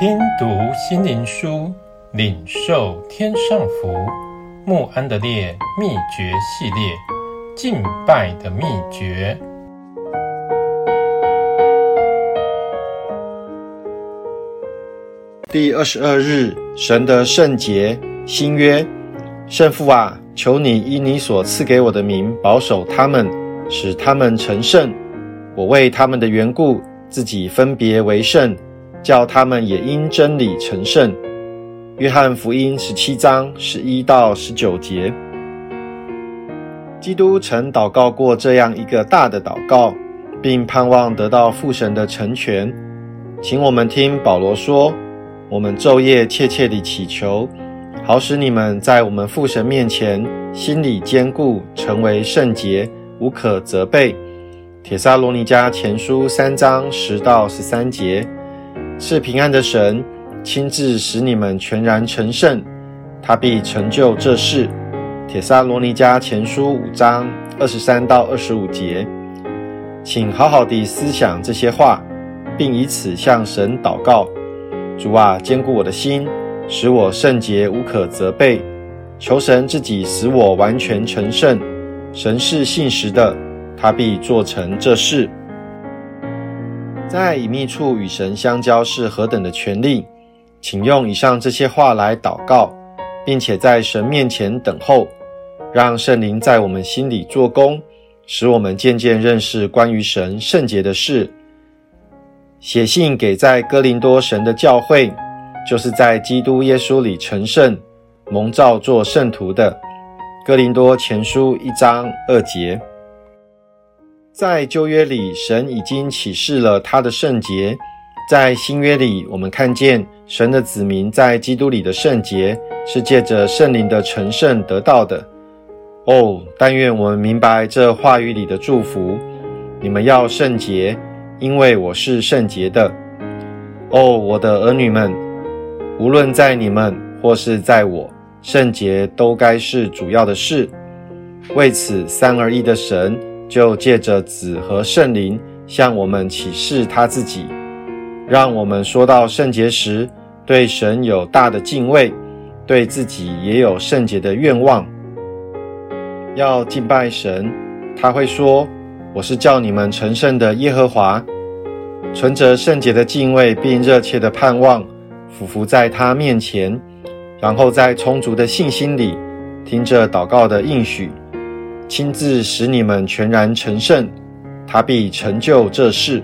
听读心灵书，领受天上福。穆安德烈秘诀系列，敬拜的秘诀。第二十二日，神的圣洁新约。圣父啊，求你依你所赐给我的名保守他们，使他们成圣。我为他们的缘故，自己分别为圣，叫他们也因真理成圣。约翰福音十七章十一到十九节。基督曾祷告过这样一个大的祷告，并盼望得到父神的成全。请我们听保罗说：“我们昼夜切切地祈求，好使你们在我们父神面前心里坚固，成为圣洁，无可责备。”铁撒罗尼迦前书三章十到十三节，赐平安的神亲自使你们全然成圣，他必成就这事。帖撒罗尼迦前书五章二十三到二十五节，请好好地思想这些话，并以此向神祷告：主啊，坚固我的心，使我圣洁无可责备。求神自己使我完全成圣。神是信实的。他必做成这事。在隐秘处与神相交是何等的权利，请用以上这些话来祷告，并且在神面前等候，让圣灵在我们心里做工，使我们渐渐认识关于神圣洁的事。写信给在哥林多神的教会，就是在基督耶稣里成圣、蒙召做圣徒的。哥林多前书一章二节。在旧约里，神已经启示了他的圣洁；在新约里，我们看见神的子民在基督里的圣洁是借着圣灵的成圣得到的。哦，但愿我们明白这话语里的祝福：你们要圣洁，因为我是圣洁的。哦，我的儿女们，无论在你们或是在我，圣洁都该是主要的事。为此，三而一的神。就借着子和圣灵向我们启示他自己，让我们说到圣洁时，对神有大的敬畏，对自己也有圣洁的愿望。要敬拜神，他会说：“我是叫你们成圣的耶和华。”存着圣洁的敬畏，并热切的盼望，俯伏在他面前，然后在充足的信心里，听着祷告的应许。亲自使你们全然成圣他必成就这事。